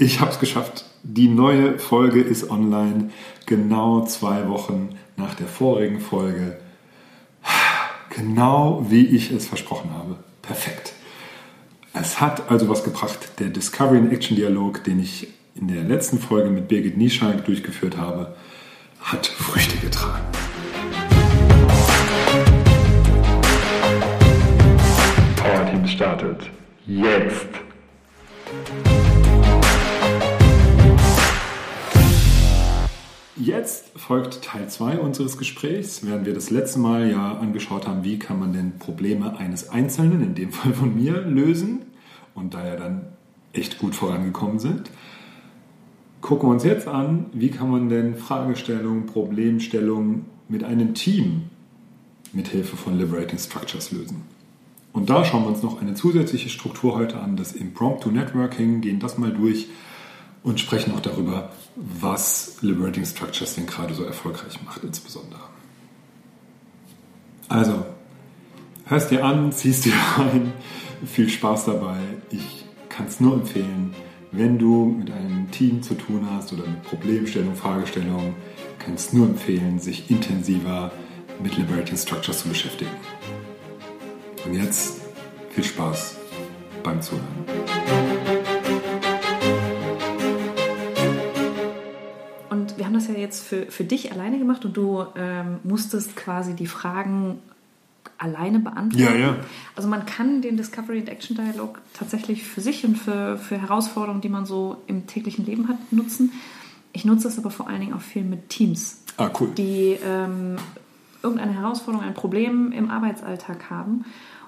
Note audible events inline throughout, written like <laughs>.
Ich habe es geschafft. Die neue Folge ist online, genau zwei Wochen nach der vorigen Folge. Genau wie ich es versprochen habe. Perfekt. Es hat also was gebracht. Der Discovery and Action Dialog, den ich in der letzten Folge mit Birgit Nieschalk durchgeführt habe, hat Früchte getragen. Power Team startet. Jetzt. Jetzt folgt Teil 2 unseres Gesprächs, während wir das letzte Mal ja angeschaut haben, wie kann man denn Probleme eines Einzelnen, in dem Fall von mir, lösen und da ja dann echt gut vorangekommen sind. Gucken wir uns jetzt an, wie kann man denn Fragestellungen, Problemstellungen mit einem Team mit Hilfe von Liberating Structures lösen. Und da schauen wir uns noch eine zusätzliche Struktur heute an, das Impromptu Networking, gehen das mal durch und sprechen auch darüber, was Liberating Structures denn gerade so erfolgreich macht insbesondere. Also, hörst dir an, ziehst dir <laughs> rein, viel Spaß dabei. Ich kann es nur empfehlen, wenn du mit einem Team zu tun hast oder mit Problemstellung, Fragestellungen, kann es nur empfehlen, sich intensiver mit Liberating Structures zu beschäftigen. Und jetzt viel Spaß beim Zuhören. Jetzt für, für dich alleine gemacht und du ähm, musstest quasi die Fragen alleine beantworten. Ja, ja. Also man kann den Discovery and Action Dialog tatsächlich für sich und für, für Herausforderungen, die man so im täglichen Leben hat, nutzen. Ich nutze das aber vor allen Dingen auch viel mit Teams, ah, cool. die ähm, irgendeine Herausforderung, ein Problem im Arbeitsalltag haben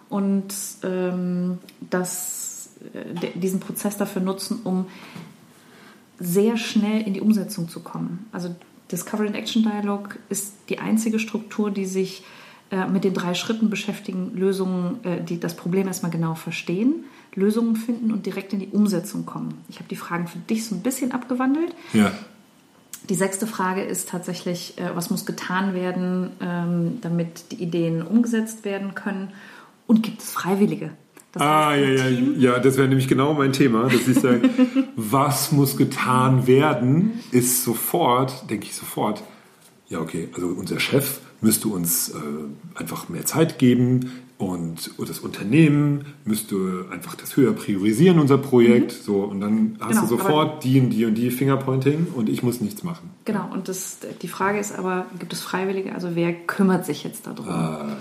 und ähm, das, äh, diesen Prozess dafür nutzen, um sehr schnell in die Umsetzung zu kommen. Also Discovery and Action Dialog ist die einzige Struktur, die sich äh, mit den drei Schritten beschäftigen, Lösungen, äh, die das Problem erstmal genau verstehen, Lösungen finden und direkt in die Umsetzung kommen. Ich habe die Fragen für dich so ein bisschen abgewandelt. Ja. Die sechste Frage ist tatsächlich, äh, was muss getan werden, ähm, damit die Ideen umgesetzt werden können? Und gibt es Freiwillige? Das ah, ja, ja, ja, das wäre nämlich genau mein Thema. Dass ich sage, <laughs> was muss getan werden, ist sofort, denke ich sofort, ja, okay, also unser Chef müsste uns äh, einfach mehr Zeit geben und das Unternehmen müsste einfach das höher priorisieren, unser Projekt. Mhm. So, und dann hast genau, du sofort die und die und die Fingerpointing und ich muss nichts machen. Genau, und das, die Frage ist aber, gibt es Freiwillige? Also wer kümmert sich jetzt darum? Ah,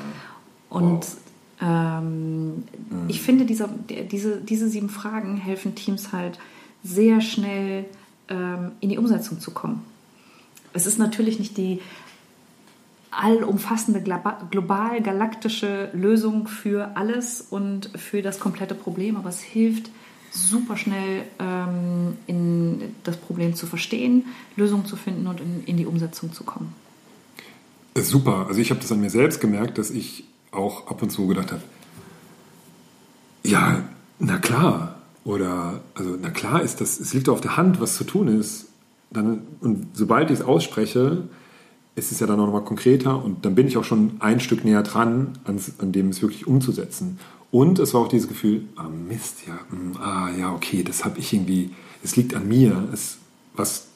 und wow. Ähm, mhm. Ich finde, dieser, diese, diese sieben Fragen helfen Teams halt sehr schnell ähm, in die Umsetzung zu kommen. Es ist natürlich nicht die allumfassende global galaktische Lösung für alles und für das komplette Problem, aber es hilft super schnell ähm, in das Problem zu verstehen, Lösungen zu finden und in, in die Umsetzung zu kommen. Super. Also ich habe das an mir selbst gemerkt, dass ich auch ab und zu gedacht habe, ja, na klar. Oder, also, na klar ist das, es liegt auf der Hand, was zu tun ist. Dann, und sobald ich es ausspreche, ist es ja dann auch nochmal konkreter und dann bin ich auch schon ein Stück näher dran, an, an dem es wirklich umzusetzen. Und es war auch dieses Gefühl, ah Mist, ja, mh, hm, ah ja, okay, das habe ich irgendwie, es liegt an mir. Es, was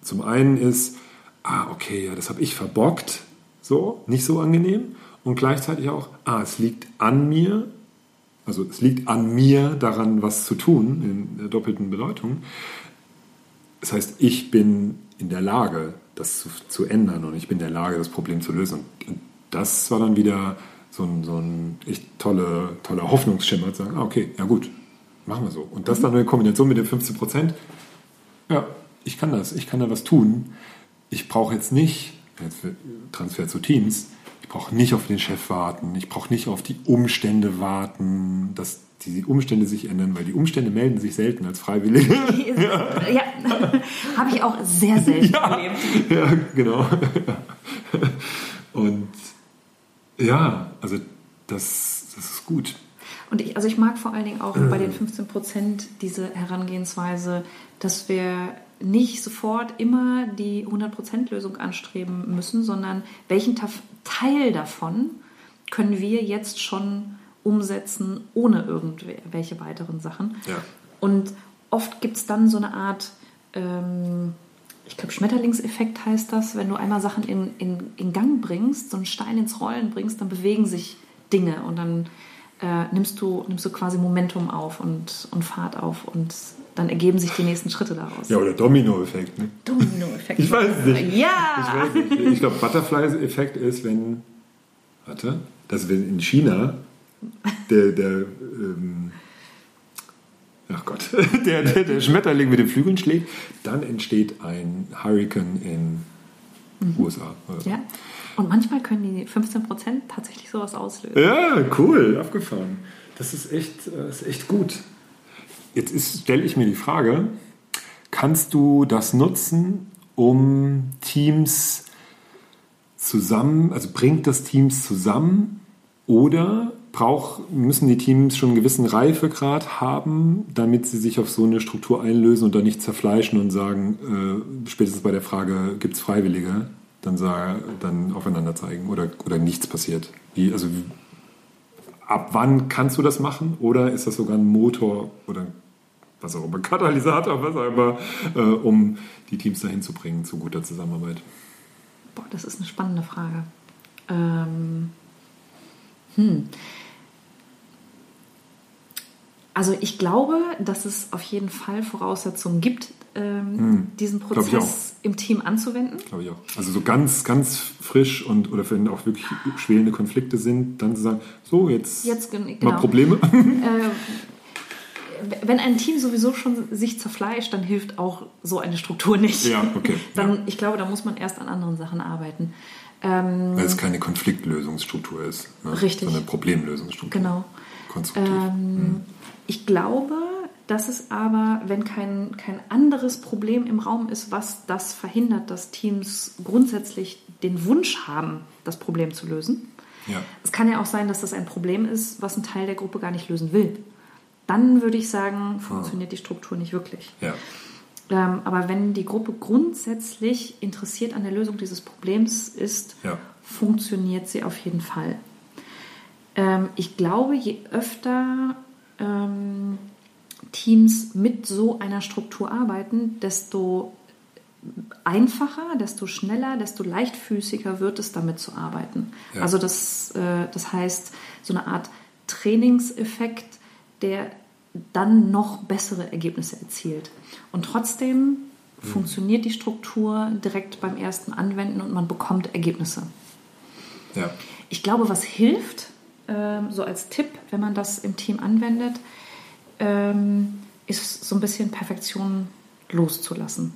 zum einen ist, ah okay, ja, das habe ich verbockt, so, nicht so angenehm und gleichzeitig auch, ah, es liegt an mir, also es liegt an mir daran, was zu tun, in der doppelten Bedeutung. Das heißt, ich bin in der Lage, das zu, zu ändern und ich bin in der Lage, das Problem zu lösen. Und das war dann wieder so ein, so ein echt tolle, toller Hoffnungsschimmer, zu sagen, ah, okay, ja gut, machen wir so. Und das dann in Kombination mit den 15 Prozent, ja, ich kann das, ich kann da was tun. Ich brauche jetzt nicht, jetzt Transfer zu Teams, brauche nicht auf den Chef warten, ich brauche nicht auf die Umstände warten, dass die Umstände sich ändern, weil die Umstände melden sich selten als Freiwillige. ja, ja. <laughs> habe ich auch sehr selten ja, erlebt. Ja, genau. Und ja, also das, das ist gut. Und ich, also ich mag vor allen Dingen auch bei den 15 Prozent diese Herangehensweise, dass wir nicht sofort immer die 100%-Lösung anstreben müssen, sondern welchen Teil davon können wir jetzt schon umsetzen ohne irgendwelche weiteren Sachen. Ja. Und oft gibt es dann so eine Art, ähm, ich glaube, Schmetterlingseffekt heißt das, wenn du einmal Sachen in, in, in Gang bringst, so einen Stein ins Rollen bringst, dann bewegen sich Dinge und dann äh, nimmst, du, nimmst du quasi Momentum auf und, und Fahrt auf und dann ergeben sich die nächsten Schritte daraus. Ja, oder Domino-Effekt. Ne? Domino-Effekt. Ich weiß es nicht. Ja! Ich, ich glaube, Butterfly-Effekt ist, wenn, warte, dass wenn in China der, der ähm, ach Gott, <laughs> der, der, der Schmetterling mit den Flügeln schlägt, dann entsteht ein Hurricane in Mhm. USA. oder so. Ja. Und manchmal können die 15% tatsächlich sowas auslösen. Ja, cool, abgefahren. Das ist echt, äh, ist echt gut. Jetzt stelle ich mir die Frage, kannst du das nutzen, um Teams zusammen, also bringt das Teams zusammen oder brauch, müssen die Teams schon einen gewissen Reifegrad haben, damit sie sich auf so eine Struktur einlösen und dann nicht zerfleischen und sagen, äh, spätestens bei der Frage, gibt es Freiwillige, dann, sag, dann aufeinander zeigen oder, oder nichts passiert. Wie, also ab wann kannst du das machen? Oder ist das sogar ein Motor oder was auch immer, Katalysator, was auch immer, äh, um die Teams dahin zu bringen zu guter Zusammenarbeit? Boah, das ist eine spannende Frage. Ähm, hm. Also ich glaube, dass es auf jeden Fall Voraussetzungen gibt, ähm, diesen Glaub ich Prozess im Team anzuwenden. Glaube ich auch. Also so ganz, ganz frisch und oder wenn auch wirklich schwelende Konflikte sind, dann zu sagen, so jetzt, Jetzt gen- mal genau. Probleme. <laughs> Äh, wenn ein Team sowieso schon sich zerfleischt, dann hilft auch so eine Struktur nicht. Ja, okay, <laughs> Dann, ja. Ich glaube, da muss man erst an anderen Sachen arbeiten. Ähm, Weil es keine Konfliktlösungsstruktur ist. Ne? Richtig. Sondern Problemlösungsstruktur. Genau. Konstruktiv. Ähm, Ich glaube, dass es aber, wenn kein, kein anderes Problem im Raum ist, was das verhindert, dass Teams grundsätzlich den Wunsch haben, das Problem zu lösen. ja. Es kann ja auch sein, dass das ein Problem ist, was ein Teil der Gruppe gar nicht lösen will. Dann würde ich sagen, funktioniert die Struktur nicht wirklich. ja. Ähm, aber wenn die Gruppe grundsätzlich interessiert an der Lösung dieses Problems ist, Ja. funktioniert sie auf jeden Fall. Ähm, ich glaube, je öfter ähm, Teams mit so einer Struktur arbeiten, desto einfacher, desto schneller, desto leichtfüßiger wird es, damit zu arbeiten. Ja. Also das, äh, das heißt, so eine Art Trainingseffekt, der dann noch bessere Ergebnisse erzielt. Und trotzdem funktioniert die Struktur direkt beim ersten Anwenden und man bekommt Ergebnisse. ja. Ich glaube, was hilft, ähm, so als Tipp, wenn man das im Team anwendet, ähm, ist so ein bisschen Perfektion loszulassen.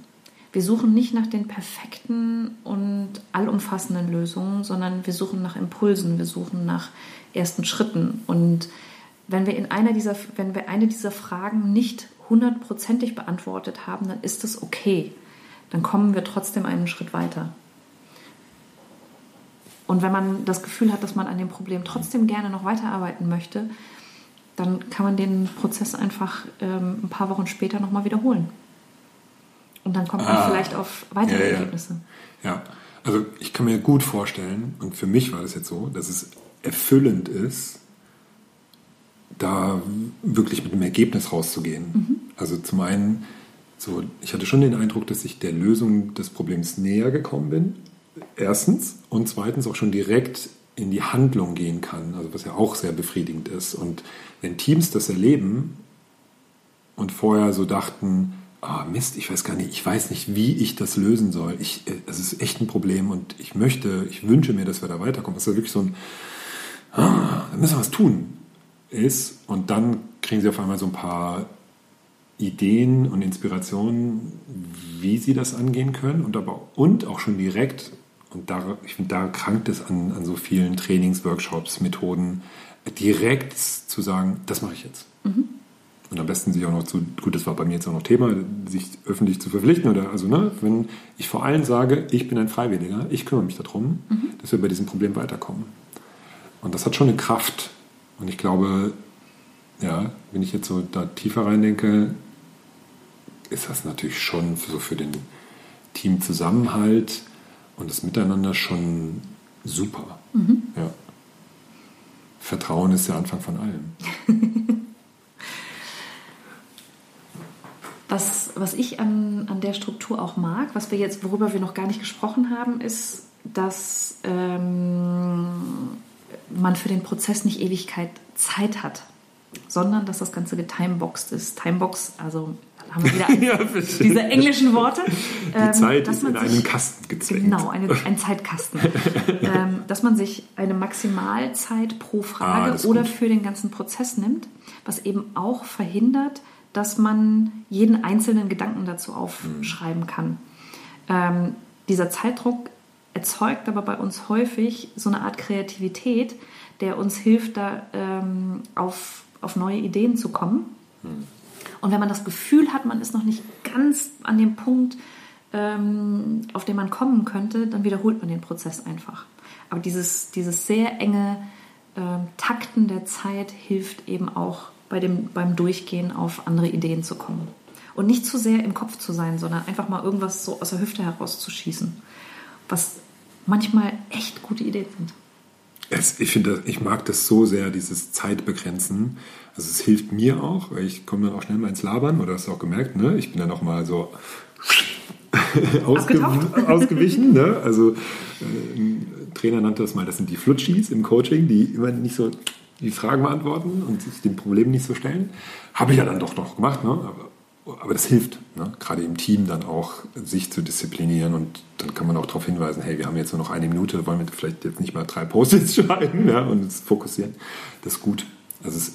Wir suchen nicht nach den perfekten und allumfassenden Lösungen, sondern wir suchen nach Impulsen, wir suchen nach ersten Schritten. Und wenn wir in einer dieser, wenn wir eine dieser Fragen nicht hundertprozentig beantwortet haben, dann ist das okay. Dann kommen wir trotzdem einen Schritt weiter. Und wenn man das Gefühl hat, dass man an dem Problem trotzdem gerne noch weiterarbeiten möchte, dann kann man den Prozess einfach ähm, ein paar Wochen später nochmal wiederholen. Und dann kommt man Ah. vielleicht auf weitere Ja, ja. Ergebnisse. Ja, also ich kann mir gut vorstellen, und für mich war das jetzt so, dass es erfüllend ist, da wirklich mit einem Ergebnis rauszugehen. Also zum einen, so, ich hatte schon den Eindruck, dass ich der Lösung des Problems näher gekommen bin. Erstens. Und zweitens auch schon direkt in die Handlung gehen kann, also was ja auch sehr befriedigend ist. Und wenn Teams das erleben, und vorher so dachten, ah Mist, ich weiß gar nicht, ich weiß nicht, wie ich das lösen soll. Ich, äh, es ist echt ein Problem und ich möchte, ich wünsche mir, dass wir da weiterkommen. Das ist ja wirklich so ein, ah, da müssen wir was tun ist. Und dann kriegen sie auf einmal so ein paar Ideen und Inspirationen, wie sie das angehen können und aber und auch schon direkt und da ich finde da krankt es an, an so vielen Trainings, Workshops, Methoden direkt zu sagen, das mache ich jetzt. Und am besten sich auch noch zu, gut, das war bei mir jetzt auch noch Thema, sich öffentlich zu verpflichten oder also ne, wenn ich vor allem sage, ich bin ein Freiwilliger, ich kümmere mich darum, dass wir bei diesem Problem weiterkommen. Und das hat schon eine Kraft. Und ich glaube, ja, wenn ich jetzt so da tiefer reindenke, ist das natürlich schon so für den Teamzusammenhalt und das Miteinander schon super. Ja. Vertrauen ist der Anfang von allem. <laughs> was ich an, an der Struktur auch mag, was wir jetzt, worüber wir noch gar nicht gesprochen haben, ist, dass ähm, man für den Prozess nicht Ewigkeit Zeit hat, sondern dass das Ganze getimeboxed ist. Timebox, also haben wir wieder <laughs> ein, ja, diese englischen Worte. Die ähm, Zeit ist in einen Kasten gezwängt. Genau, eine, <laughs> ein Zeitkasten. ähm, dass man sich eine Maximalzeit pro Frage ah, oder gut. für den ganzen Prozess nimmt, was eben auch verhindert, dass man jeden einzelnen Gedanken dazu aufschreiben hm. kann. Ähm, dieser Zeitdruck erzeugt aber bei uns häufig so eine Art Kreativität, der uns hilft, da ähm, auf, auf neue Ideen zu kommen. Hm. Und wenn man das Gefühl hat, man ist noch nicht ganz an dem Punkt, ähm, auf den man kommen könnte, dann wiederholt man den Prozess einfach. Aber dieses, dieses sehr enge ähm, Takten der Zeit hilft eben auch bei dem, beim Durchgehen auf andere Ideen zu kommen. Und nicht zu sehr im Kopf zu sein, sondern einfach mal irgendwas so aus der Hüfte herauszuschießen. Was manchmal echt gute Ideen sind. Es, ich finde, ich mag das so sehr, dieses Zeitbegrenzen. Also es hilft mir auch, weil ich komme dann auch schnell mal ins Labern, oder hast du auch gemerkt, ne? Ich bin dann auch mal so <laughs> ausge <laughs> ausgewichen. Ne? Also äh, ein Trainer nannte das mal, das sind die Flutschis im Coaching, die immer nicht so die Fragen beantworten und sich dem Problem nicht so stellen. Habe ich ja dann doch noch gemacht, ne? aber aber das hilft, ne? gerade im Team dann auch, sich zu disziplinieren und dann kann man auch darauf hinweisen, hey, wir haben jetzt nur noch eine Minute, wollen wir vielleicht jetzt nicht mal drei Post-its <laughs> schreiben ja? und uns fokussieren. Das ist gut. Also es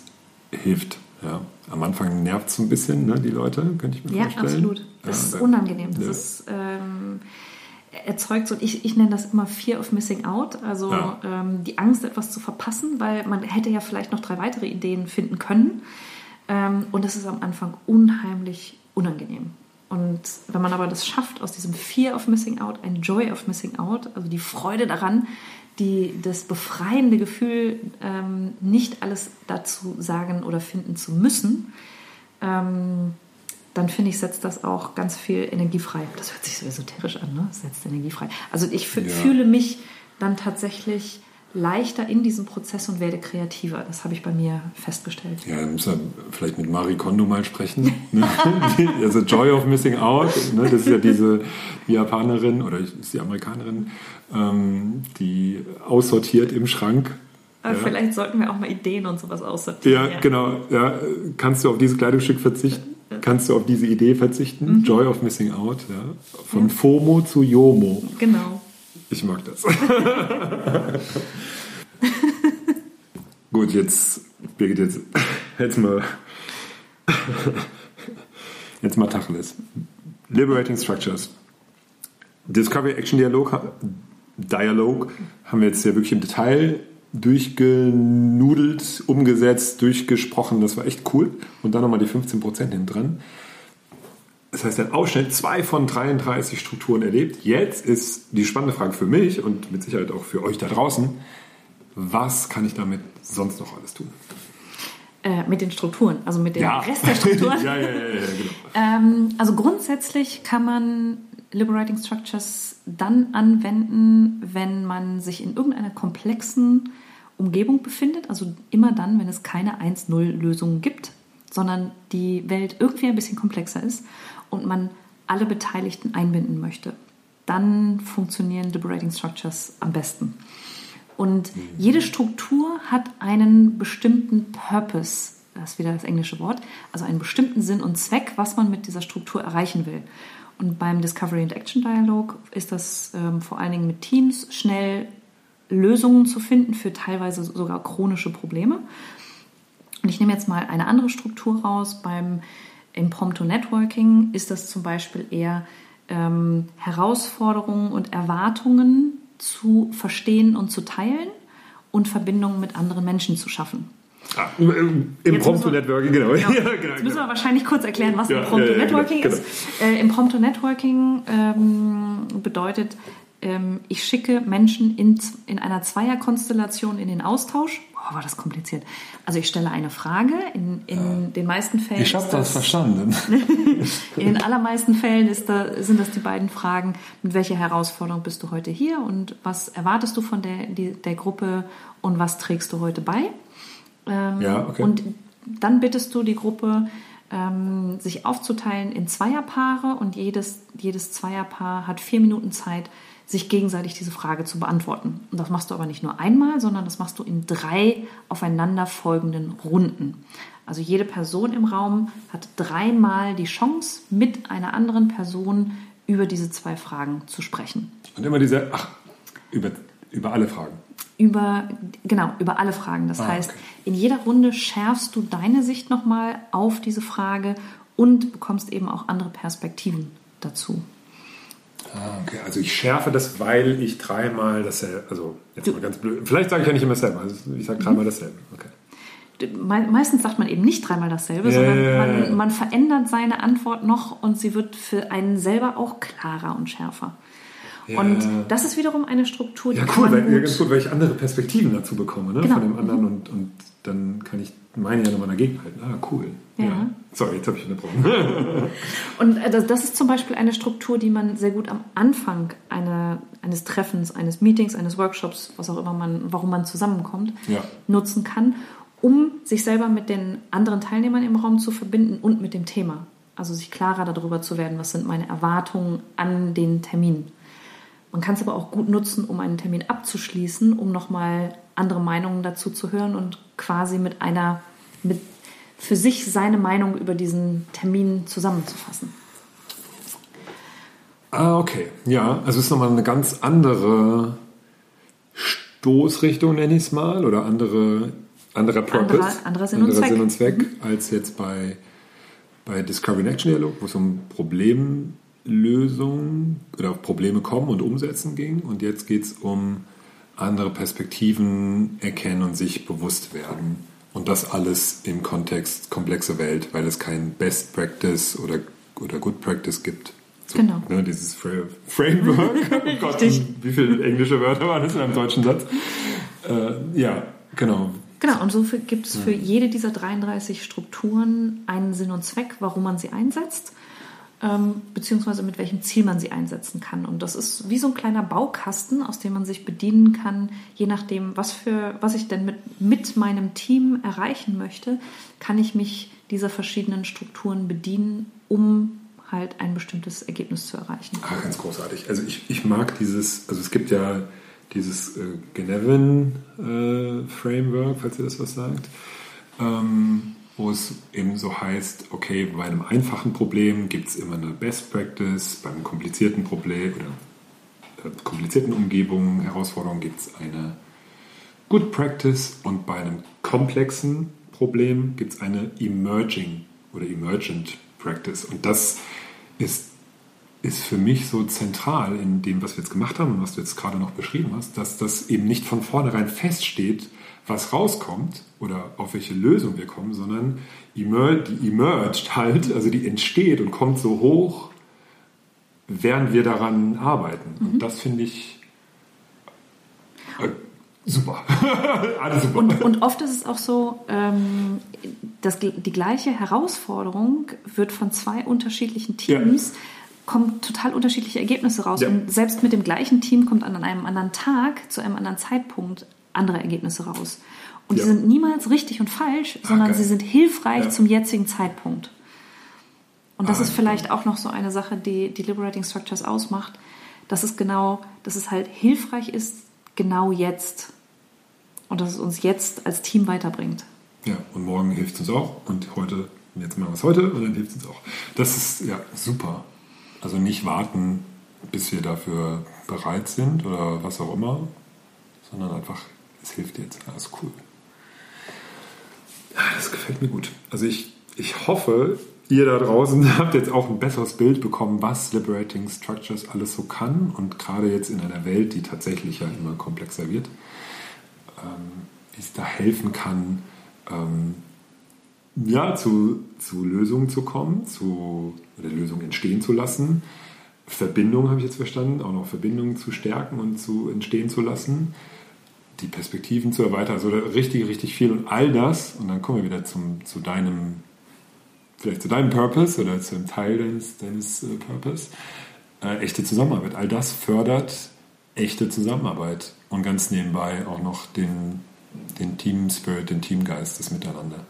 hilft. Ja. Am Anfang nervt es ein bisschen, ne, die Leute, könnte ich mir ja, vorstellen. Absolut. Das ja, ist unangenehm. Das ja. ist ähm, erzeugt so, ich, ich nenne das immer Fear of Missing Out, also ähm, die Angst, etwas zu verpassen, weil man hätte ja vielleicht noch drei weitere Ideen finden können. Ähm, und das ist am Anfang unheimlich unangenehm. Und wenn man aber das schafft, aus diesem Fear of Missing Out ein Joy of Missing Out, also die Freude daran, die, das befreiende Gefühl, ähm, nicht alles dazu sagen oder finden zu müssen, ähm, dann finde ich, setzt das auch ganz viel Energie frei. Das hört sich so esoterisch an, ne? Setzt Energie frei. Also ich ja. fühle mich dann tatsächlich leichter in diesem Prozess und werde kreativer. Das habe ich bei mir festgestellt. Ja, dann muss er vielleicht mit Marie Kondo mal sprechen. Ne? <laughs> also Joy of Missing Out, ne? das ist ja diese die Japanerin oder ist die Amerikanerin, ähm, die aussortiert im Schrank. Aber ja. vielleicht sollten wir auch mal Ideen und sowas aussortieren. Ja, genau. Ja, kannst du auf dieses Kleidungsstück verzichten? Kannst du auf diese Idee verzichten? Mhm. Joy of Missing Out. Ja? Von. FOMO zu YOMO. Genau. Ich mag das. <laughs> Gut, jetzt, Birgit, jetzt, jetzt mal, jetzt mal Tacheles. Liberating Structures. Discovery Action Dialog, Dialog haben wir jetzt ja wirklich im Detail durchgenudelt, umgesetzt, durchgesprochen. Das war echt cool. Und dann nochmal die 15% hinten dran. Das heißt, ein Ausschnitt, zwei von 33 Strukturen erlebt. Jetzt ist die spannende Frage für mich und mit Sicherheit auch für euch da draußen. Was kann ich damit sonst noch alles tun? Äh, mit den Strukturen, also mit dem ja. Rest der Strukturen. <laughs> ja, ja, ja, ja genau. ähm, also grundsätzlich kann man Liberating Structures dann anwenden, wenn man sich in irgendeiner komplexen Umgebung befindet. Also immer dann, wenn es keine 1-0-Lösung gibt, sondern die Welt irgendwie ein bisschen komplexer ist und man alle Beteiligten einbinden möchte, dann funktionieren Liberating Structures am besten. Und mhm. jede Struktur hat einen bestimmten Purpose, das ist wieder das englische Wort, also einen bestimmten Sinn und Zweck, was man mit dieser Struktur erreichen will. Und beim Discovery and Action Dialog ist das ähm, vor allen Dingen mit Teams schnell Lösungen zu finden für teilweise sogar chronische Probleme. Und ich nehme jetzt mal eine andere Struktur raus. Beim Impromptu Networking ist das zum Beispiel eher ähm, Herausforderungen und Erwartungen zu verstehen und zu teilen und Verbindungen mit anderen Menschen zu schaffen. Ah, Impromptu Networking, genau. <laughs> genau. Ja, genau. Jetzt müssen wir genau. wahrscheinlich kurz erklären, was ja, Impromptu ja, Networking genau, ist. Äh, Impromptu Networking ähm, bedeutet, ähm, ich schicke Menschen in, in einer Zweierkonstellation in den Austausch. Boah, war das kompliziert. Also ich stelle eine Frage. In, in ja. den meisten Fällen. Ich habe das, das, verstanden. <laughs> in den allermeisten Fällen da, sind das die beiden Fragen: Mit welcher Herausforderung bist du heute hier und was erwartest du von der, die, der Gruppe und was trägst du heute bei? Ähm, ja, okay. Und dann bittest du die Gruppe, ähm, sich aufzuteilen in Zweierpaare und jedes, jedes Zweierpaar hat vier Minuten Zeit, sich gegenseitig diese Frage zu beantworten. Und das machst du aber nicht nur einmal, sondern das machst du in drei aufeinanderfolgenden Runden. Also jede Person im Raum hat dreimal die Chance, mit einer anderen Person über diese zwei Fragen zu sprechen. Und immer diese, ach, über, über alle Fragen. Über, genau, über alle Fragen. Das ah, heißt, okay. in jeder Runde schärfst du deine Sicht nochmal auf diese Frage und bekommst eben auch andere Perspektiven dazu. Ah, okay. Also ich schärfe das, weil ich dreimal dasselbe, also jetzt mal ganz blöd, vielleicht sage ich ja nicht immer dasselbe, also ich sage dreimal dasselbe. Okay. Meistens sagt man eben nicht dreimal dasselbe, yeah. sondern man, man, verändert seine Antwort noch und sie wird für einen selber auch klarer und schärfer. Ja. Und das ist wiederum eine Struktur, die ja, cool, weil, ja, ganz gut, weil ich andere Perspektiven dazu bekomme, ne? Genau. von dem anderen und, und dann kann ich meine ja nochmal dagegen halten. Ah, cool. Ja. ja. Sorry, jetzt habe ich unterbrochen. <laughs> und äh, das ist zum Beispiel eine Struktur, die man sehr gut am Anfang eine, eines Treffens, eines Meetings, eines Workshops, was auch immer man, warum man zusammenkommt, ja. nutzen kann, um sich selber mit den anderen Teilnehmern im Raum zu verbinden und mit dem Thema. Also sich klarer darüber zu werden, was sind meine Erwartungen an den Termin. Man kann es aber auch gut nutzen, um einen Termin abzuschließen, um nochmal andere Meinungen dazu zu hören und quasi mit einer, mit für sich seine Meinung über diesen Termin zusammenzufassen. Ah, okay. Ja, also es ist nochmal eine ganz andere Stoßrichtung, nenne ich es mal, oder andere, anderer Purpose, anderer, anderer Sinn, und Zweck, Sinn und Zweck mhm. als jetzt bei, bei Discovery Action Dialog, wo es um Problemlösungen oder Probleme kommen und umsetzen ging. Und jetzt geht es um andere Perspektiven erkennen und sich bewusst werden. Und das alles im Kontext komplexe Welt, weil es kein Best Practice oder, oder Good Practice gibt. So, genau. Ne, dieses Framework. <laughs> oh Gott, wie viele englische Wörter waren das in einem deutschen Satz? Äh, ja, genau. Genau, und so gibt es für jede dieser 33 Strukturen einen Sinn und Zweck, warum man sie einsetzt ähm, beziehungsweise mit welchem Ziel man sie einsetzen kann. Und das ist wie so ein kleiner Baukasten, aus dem man sich bedienen kann, je nachdem, was, für, was ich denn mit, mit meinem Team erreichen möchte, kann ich mich dieser verschiedenen Strukturen bedienen, um halt ein bestimmtes Ergebnis zu erreichen. Ah, ganz großartig. Also ich, ich mag dieses, also es gibt ja dieses äh, Genevin äh, Framework, falls ihr das was sagt. Ähm, wo es eben so heißt, okay, bei einem einfachen Problem gibt es immer eine Best Practice, beim komplizierten Problem oder äh, komplizierten Umgebungen, Herausforderungen gibt es eine Good Practice und bei einem komplexen Problem gibt es eine Emerging oder Emergent Practice. Und das ist, ist für mich so zentral in dem, was wir jetzt gemacht haben und was du jetzt gerade noch beschrieben hast, dass das eben nicht von vornherein feststeht, was rauskommt oder auf welche Lösung wir kommen, sondern die emerged halt, also die entsteht und kommt so hoch, während wir daran arbeiten. Mhm. Und das finde ich äh, super. <laughs> Alles super. Und, und, oft ist es auch so, ähm, dass die gleiche Herausforderung wird von zwei unterschiedlichen Teams. Ja kommen total unterschiedliche Ergebnisse raus. Ja. Und selbst mit dem gleichen Team kommt an einem anderen Tag, zu einem anderen Zeitpunkt andere Ergebnisse raus. Und ja. die sind niemals richtig und falsch, sondern Ach, sie sind hilfreich ja. zum jetzigen Zeitpunkt. Und das ah, ist vielleicht auch noch so eine Sache, die die Liberating Structures ausmacht, dass es genau, dass es halt hilfreich ist, genau jetzt. Und dass es uns jetzt als Team weiterbringt. Ja, und morgen hilft es uns auch. Und heute, jetzt machen wir es heute und dann hilft es uns auch. Das ist ja super. Also nicht warten, bis wir dafür bereit sind oder was auch immer, sondern einfach es hilft jetzt. Alles cool. Das gefällt mir gut. Also ich, ich hoffe, ihr da draußen <laughs> habt jetzt auch ein besseres Bild bekommen, was Liberating Structures alles so kann und gerade jetzt in einer Welt, die tatsächlich ja immer komplexer wird, ähm, wie es da helfen kann, ähm, ja, zu, zu Lösungen zu kommen, zu oder Lösungen entstehen zu lassen. Verbindungen habe ich jetzt verstanden, auch noch Verbindungen zu stärken und zu entstehen zu lassen die Perspektiven zu erweitern. Also richtig, richtig viel und all das. Und dann kommen wir wieder zum, zu deinem, vielleicht zu deinem Purpose oder zu einem Teil deines, deines äh, Purpose. Äh, echte Zusammenarbeit. All das fördert echte Zusammenarbeit und ganz nebenbei auch noch den, den Team Spirit, den Teamgeist, das Miteinander.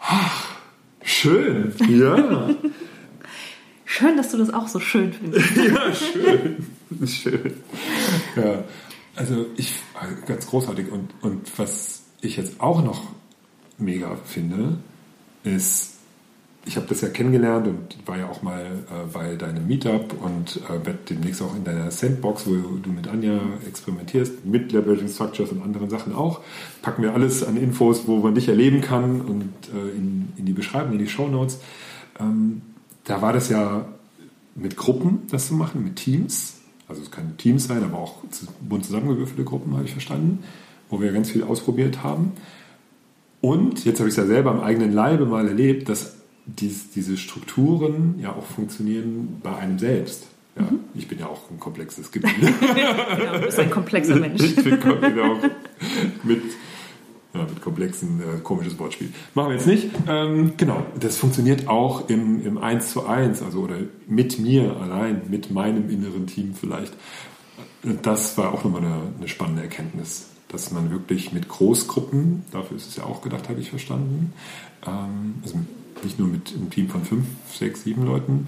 Ach, Schön, ja. <laughs> schön, dass du das auch so schön findest. <laughs> ja, schön. Schön. Ja, also ich, ganz großartig. Und, und was ich jetzt auch noch mega finde, ist, ich habe das ja kennengelernt und war ja auch mal äh, bei deinem Meetup und äh, werde demnächst auch in deiner Sandbox, wo du mit Anja experimentierst, mit Leveraging Structures und anderen Sachen auch. Packen wir alles an Infos, wo man dich erleben kann und äh, in, in die Beschreibung, in die Show Notes. Ähm, da war das ja mit Gruppen, das zu machen, mit Teams. Also es können Teams sein, aber auch bunt zusammengewürfelte Gruppen, habe ich verstanden, wo wir ganz viel ausprobiert haben. Und jetzt habe ich es ja selber am eigenen Leibe mal erlebt, dass dies, diese Strukturen ja auch funktionieren bei einem selbst. Ja, mhm. Ich bin ja auch ein komplexes Gebiet. <laughs> genau, du bist ein komplexer Mensch. ich bin genau, mit, ja, mit komplexen, äh, komisches Wortspiel. Machen wir jetzt nicht. Ähm, genau, das funktioniert auch im, im 1 zu 1, also oder mit mir allein, mit meinem inneren Team vielleicht. Das war auch nochmal eine, eine spannende Erkenntnis dass man wirklich mit Großgruppen, dafür ist es ja auch gedacht, habe ich verstanden, ähm, also nicht nur mit einem Team von fünf, sechs, sieben Leuten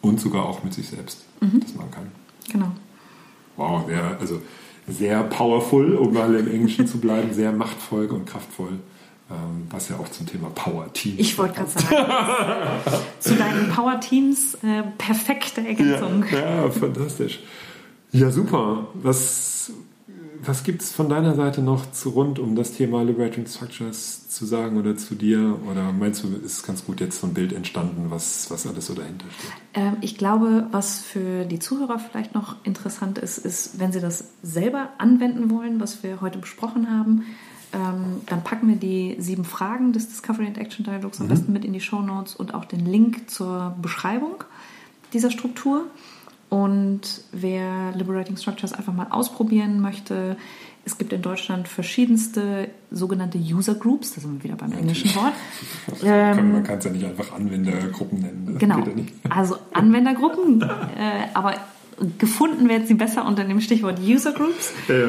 und sogar auch mit sich selbst, mhm. das man kann. Genau. Wow, sehr, also sehr powerful, um mal im Englischen zu bleiben, sehr machtvoll und kraftvoll. Ähm, was ja auch zum Thema Power Teams. Ich wollte gerade sagen, <laughs> zu deinen Power Teams äh, perfekte Ergänzung. Ja, ja, fantastisch. Ja, super. Was, was gibt es von deiner Seite noch zu rund um das Thema Liberating Structures zu sagen oder zu dir? Oder meinst du, ist ganz gut jetzt so ein Bild entstanden, was, was alles so dahinter steht? Ähm, ich glaube, was für die Zuhörer vielleicht noch interessant ist, ist, wenn sie das selber anwenden wollen, was wir heute besprochen haben, ähm, dann packen wir die sieben Fragen des Discovery and Action Dialogs am mhm. besten mit in die Show Notes und auch den Link zur Beschreibung dieser Struktur. Und wer Liberating Structures einfach mal ausprobieren möchte, es gibt in Deutschland verschiedenste sogenannte User Groups, da sind wir wieder beim englischen Wort. <laughs> Ähm, man kann es ja nicht einfach Anwendergruppen nennen. Das genau, also Anwendergruppen, <laughs> äh, aber gefunden werden sie besser unter dem Stichwort User Groups. Ja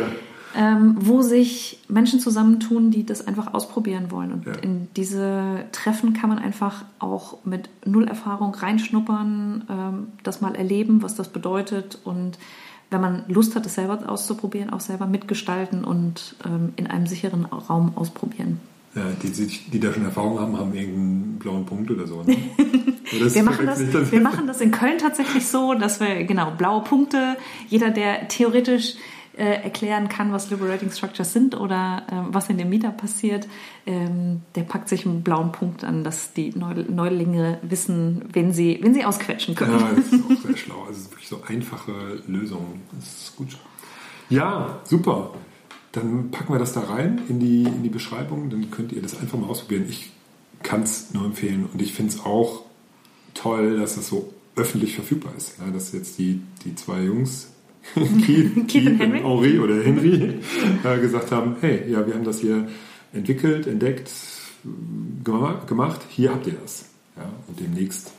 ähm, wo sich Menschen zusammentun, die das einfach ausprobieren wollen. Und ja. in diese Treffen kann man einfach auch mit null Erfahrung reinschnuppern, ähm, das mal erleben, was das bedeutet und wenn man Lust hat, es selber auszuprobieren, auch selber mitgestalten und ähm, in einem sicheren Raum ausprobieren. Ja, die, die da schon Erfahrung haben, haben irgendeinen blauen Punkt oder so. Ne? <laughs> wir, machen das, wir machen das in Köln tatsächlich so, dass wir, genau, blaue Punkte, jeder, der theoretisch äh, erklären kann, was Liberating Structures sind oder äh, was in dem Mieter passiert, ähm, der packt sich einen blauen Punkt an, dass die Neulinge wissen, wen sie, wen sie ausquetschen können. Ja, das ist auch <laughs> sehr schlau. Also wirklich so einfache Lösungen. Das ist gut. Ja, super. Dann packen wir das da rein in die, in die Beschreibung. Dann könnt ihr das einfach mal ausprobieren. Ich kann es nur empfehlen. Und ich finde es auch toll, dass das so öffentlich verfügbar ist. Ja, dass jetzt die, die zwei Jungs <laughs> Keith, <laughs> Keith und Henry, Henry oder Henry äh, gesagt haben, hey, ja, wir haben das hier entwickelt, entdeckt, gemacht, hier habt ihr das. Ja, und demnächst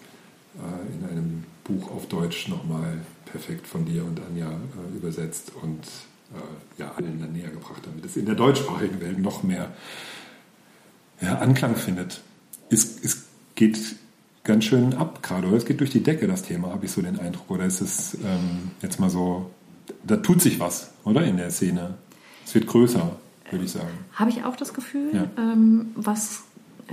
äh, in einem Buch auf Deutsch nochmal perfekt von dir und Anja äh, übersetzt und äh, ja, allen dann näher gebracht, damit es in der deutschsprachigen Welt noch mehr ja, Anklang findet. Es, es geht ganz schön ab gerade, oder? Es geht durch die Decke, das Thema, habe ich so den Eindruck. Oder ist es ähm, jetzt mal so, da tut sich was, oder, in der Szene? Es wird größer, würde ich sagen. Habe ich auch das Gefühl. Ja. Ähm, was, äh,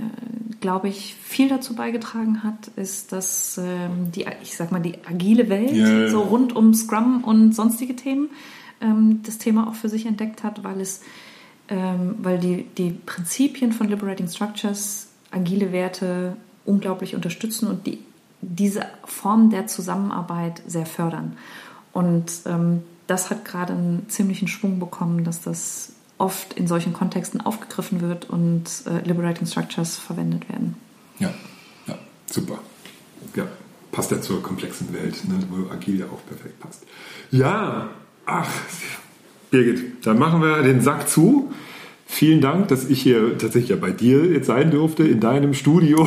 glaube ich, viel dazu beigetragen hat, ist, dass ähm, die, ich sag mal, die agile Welt, ja, so rund um Scrum und sonstige Themen, ähm, das Thema auch für sich entdeckt hat, weil es ähm, weil die, die Prinzipien von Liberating Structures agile Werte unglaublich unterstützen und die, diese Form der Zusammenarbeit sehr fördern. Und ähm, das hat gerade einen ziemlichen Schwung bekommen, dass das oft in solchen Kontexten aufgegriffen wird und äh, Liberating Structures verwendet werden. Ja, ja, super. Ja, passt ja zur komplexen Welt, ne, wo agil ja auch perfekt passt. Ja, ach, Birgit, dann machen wir den Sack zu. Vielen Dank, dass ich hier tatsächlich ja bei dir jetzt sein durfte, in deinem Studio. <laughs>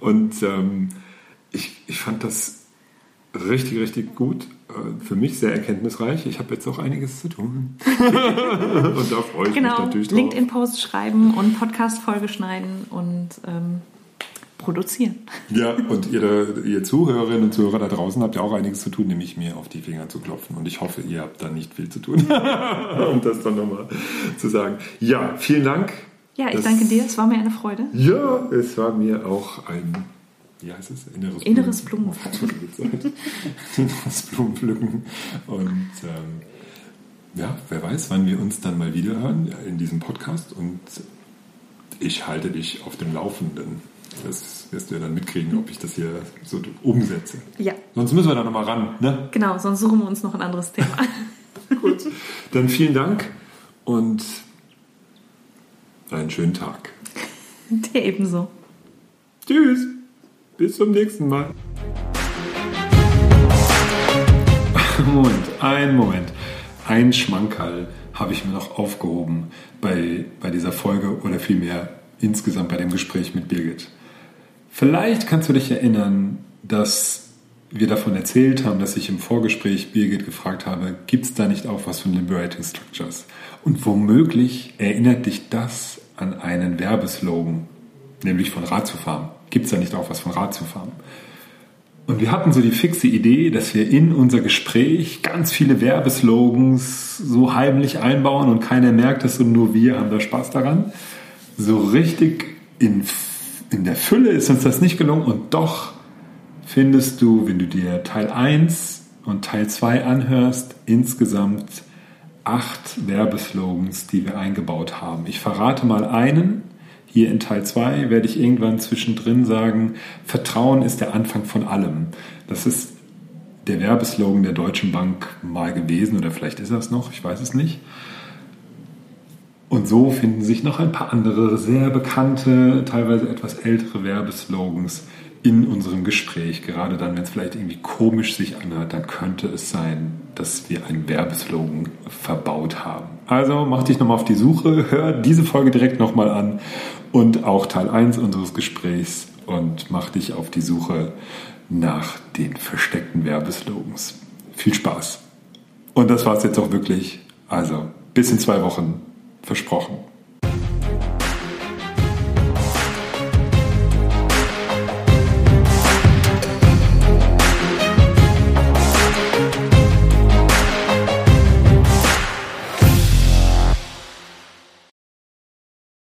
Und ähm, ich, ich fand das richtig, richtig gut. Äh, Für mich sehr erkenntnisreich. Ich habe jetzt auch einiges zu tun. <laughs> und da freue ich mich Genau, natürlich drauf. LinkedIn-Posts schreiben und Podcast-Folge schneiden und ähm, produzieren. Ja, und ihr, ihr Zuhörerinnen und Zuhörer da draußen habt ja auch einiges zu tun, nämlich mir auf die Finger zu klopfen. Und ich hoffe, ihr habt da nicht viel zu tun. <laughs> um das dann nochmal zu sagen. Ja, vielen Dank. Ja, ich Das- danke dir. Es war mir eine Freude. Ja, es war mir auch ein, wie heißt es? Inneres, Inneres Blumen- Blumenpflücken. <laughs> Inneres Blumenpflücken. Und ähm, ja, wer weiß, wann wir uns dann mal wieder hören in diesem Podcast. Und ich halte dich auf dem Laufenden. Das wirst du ja dann mitkriegen, ob ich das hier so umsetze. Ja, Sonst müssen wir da nochmal ran. Ne? genau, sonst suchen wir uns noch ein anderes Thema. <laughs> Gut. Dann vielen Dank und einen schönen Tag. Dir ebenso. Tschüss. Bis zum nächsten Mal. <laughs> Moment, ein Moment. Ein Schmankerl habe ich mir noch aufgehoben bei, bei dieser Folge oder vielmehr insgesamt bei dem Gespräch mit Birgit. Vielleicht kannst du dich erinnern, dass wir davon erzählt haben, dass ich im Vorgespräch Birgit gefragt habe, gibt es da nicht auch was von Liberating Structures? Und womöglich erinnert dich das an einen Werbeslogan, nämlich von Ratiofarm. Gibt es da nicht auch was von Ratiofarm? Und wir hatten so die fixe Idee, dass wir in unser Gespräch ganz viele Werbeslogans so heimlich einbauen und keiner merkt es und nur wir haben da Spaß daran. So richtig in, in der Fülle ist uns das nicht gelungen und doch findest du, wenn du dir Teil 1 und Teil 2 anhörst, insgesamt acht Werbeslogans, die wir eingebaut haben. Ich verrate mal einen. Hier in Teil 2 werde ich irgendwann zwischendrin sagen, Vertrauen ist der Anfang von allem. Das ist der Werbeslogan der Deutschen Bank mal gewesen oder vielleicht ist das noch, ich weiß es nicht. Und so finden sich noch ein paar andere sehr bekannte, teilweise etwas ältere Werbeslogans in unserem Gespräch. Gerade dann, wenn es vielleicht irgendwie komisch sich anhört, dann könnte es sein, dass wir einen Werbeslogan verbaut haben. Also mach dich nochmal auf die Suche, hör diese Folge direkt nochmal an und auch Teil 1 unseres Gesprächs und mach dich auf die Suche nach den versteckten Werbeslogans. Viel Spaß. Und das war es jetzt auch wirklich. Also bis in zwei Wochen versprochen.